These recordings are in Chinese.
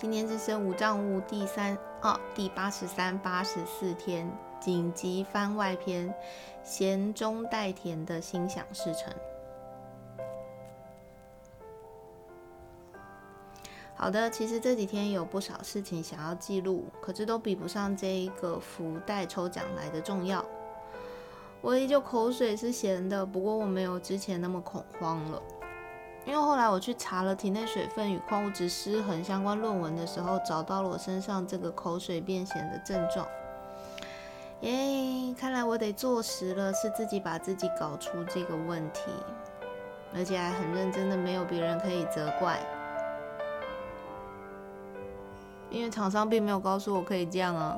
今天是生无账务第三哦第八十三、八十四天紧急番外篇，咸中带甜的心想事成。好的，其实这几天有不少事情想要记录，可是都比不上这一个福袋抽奖来的重要。我依旧口水是咸的，不过我没有之前那么恐慌了。因为后来我去查了体内水分与矿物质失衡相关论文的时候，找到了我身上这个口水变咸的症状。耶，看来我得坐实了，是自己把自己搞出这个问题，而且还很认真的，没有别人可以责怪。因为厂商并没有告诉我可以这样啊，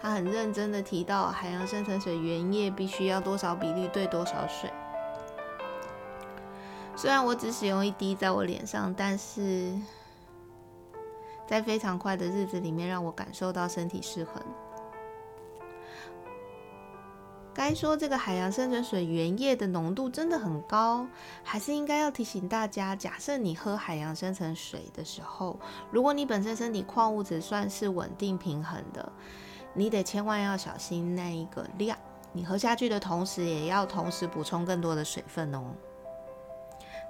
他很认真的提到海洋深层水原液必须要多少比例兑多少水。虽然我只使用一滴在我脸上，但是在非常快的日子里面，让我感受到身体失衡。该说这个海洋深层水原液的浓度真的很高，还是应该要提醒大家：假设你喝海洋深层水的时候，如果你本身身体矿物质算是稳定平衡的，你得千万要小心那一个量。你喝下去的同时，也要同时补充更多的水分哦。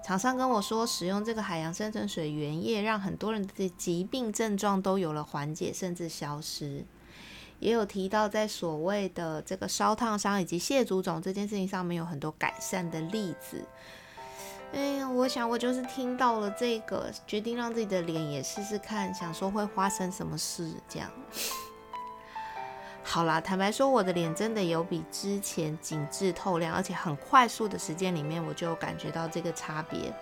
厂商跟我说，使用这个海洋生存水原液，让很多人的疾病症状都有了缓解，甚至消失。也有提到，在所谓的这个烧烫伤以及蟹足肿这件事情上面，有很多改善的例子。哎呀，我想我就是听到了这个，决定让自己的脸也试试看，想说会发生什么事这样。好啦，坦白说，我的脸真的有比之前紧致透亮，而且很快速的时间里面，我就感觉到这个差别，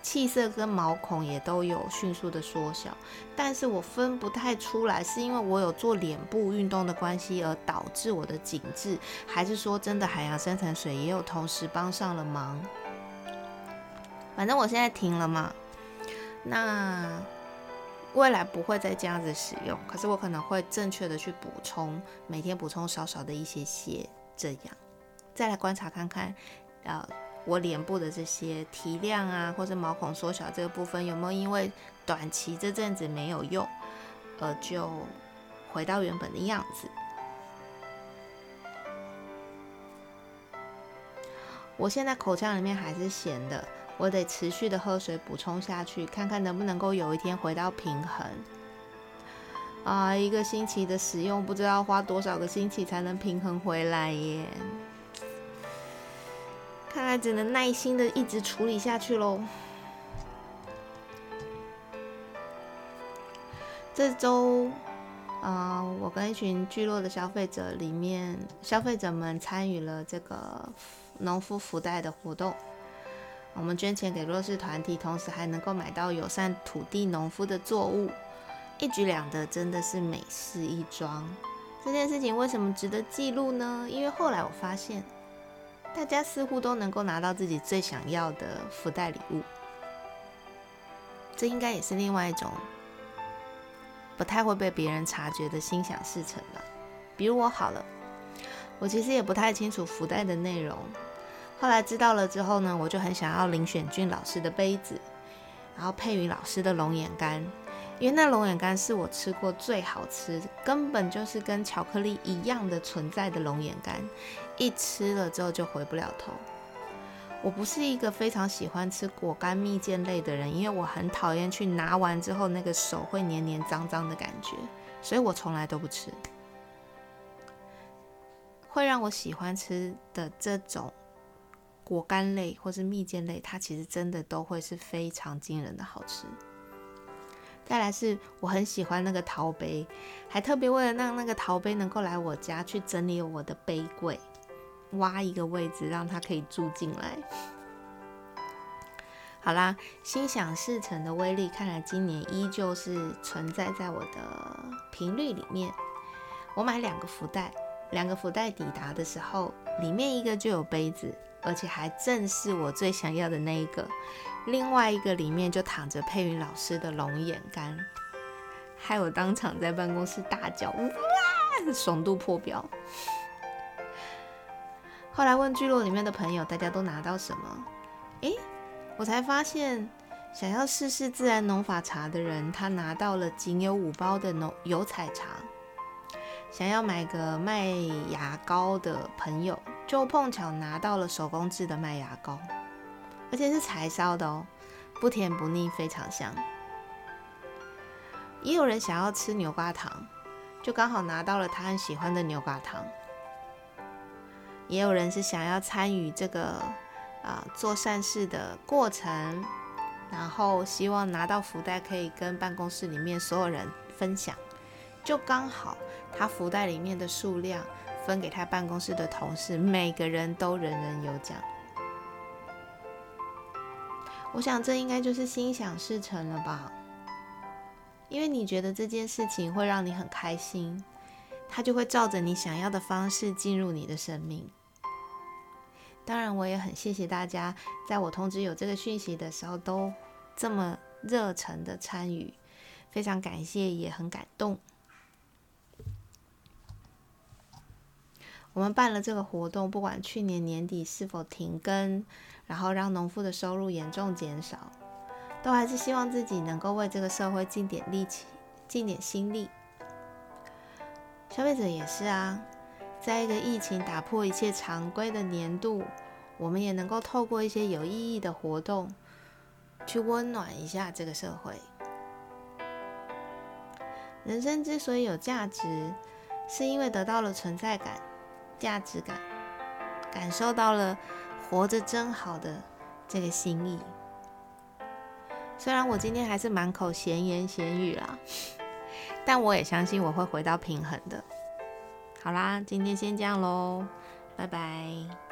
气色跟毛孔也都有迅速的缩小。但是我分不太出来，是因为我有做脸部运动的关系而导致我的紧致，还是说真的海洋深层水也有同时帮上了忙？反正我现在停了嘛，那。未来不会再这样子使用，可是我可能会正确的去补充，每天补充少少的一些些，这样再来观察看看，呃，我脸部的这些提亮啊，或者毛孔缩小这个部分有没有因为短期这阵子没有用，呃，就回到原本的样子。我现在口腔里面还是咸的。我得持续的喝水补充下去，看看能不能够有一天回到平衡。啊，一个星期的使用，不知道花多少个星期才能平衡回来耶。看来只能耐心的一直处理下去喽。这周，啊，我跟一群聚落的消费者里面，消费者们参与了这个农夫福袋的活动。我们捐钱给弱势团体，同时还能够买到友善土地农夫的作物，一举两得，真的是美事一桩。这件事情为什么值得记录呢？因为后来我发现，大家似乎都能够拿到自己最想要的福袋礼物。这应该也是另外一种不太会被别人察觉的心想事成吧。比如我好了，我其实也不太清楚福袋的内容。后来知道了之后呢，我就很想要林选俊老师的杯子，然后佩瑜老师的龙眼干，因为那龙眼干是我吃过最好吃，根本就是跟巧克力一样的存在的龙眼干，一吃了之后就回不了头。我不是一个非常喜欢吃果干蜜饯类的人，因为我很讨厌去拿完之后那个手会黏黏脏脏的感觉，所以我从来都不吃。会让我喜欢吃的这种。果干类或是蜜饯类，它其实真的都会是非常惊人的好吃。再来是我很喜欢那个陶杯，还特别为了让那个陶杯能够来我家去整理我的杯柜，挖一个位置让它可以住进来。好啦，心想事成的威力，看来今年依旧是存在在我的频率里面。我买两个福袋。两个福袋抵达的时候，里面一个就有杯子，而且还正是我最想要的那一个；另外一个里面就躺着佩云老师的龙眼干，害我当场在办公室大叫，哇，爽度破表。后来问聚落里面的朋友，大家都拿到什么？诶，我才发现。想要试试自然农法茶的人，他拿到了仅有五包的农油彩茶；想要买个麦芽膏的朋友，就碰巧拿到了手工制的麦芽膏，而且是柴烧的哦，不甜不腻，非常香。也有人想要吃牛轧糖，就刚好拿到了他很喜欢的牛轧糖。也有人是想要参与这个啊做善事的过程。然后希望拿到福袋，可以跟办公室里面所有人分享，就刚好他福袋里面的数量分给他办公室的同事，每个人都人人有奖。我想这应该就是心想事成了吧？因为你觉得这件事情会让你很开心，它就会照着你想要的方式进入你的生命。当然，我也很谢谢大家，在我通知有这个讯息的时候，都这么热诚的参与，非常感谢，也很感动。我们办了这个活动，不管去年年底是否停更，然后让农夫的收入严重减少，都还是希望自己能够为这个社会尽点力气，尽点心力。消费者也是啊。在一个疫情打破一切常规的年度，我们也能够透过一些有意义的活动，去温暖一下这个社会。人生之所以有价值，是因为得到了存在感、价值感，感受到了活着真好的这个心意。虽然我今天还是满口闲言闲语啦，但我也相信我会回到平衡的。好啦，今天先这样喽，拜拜。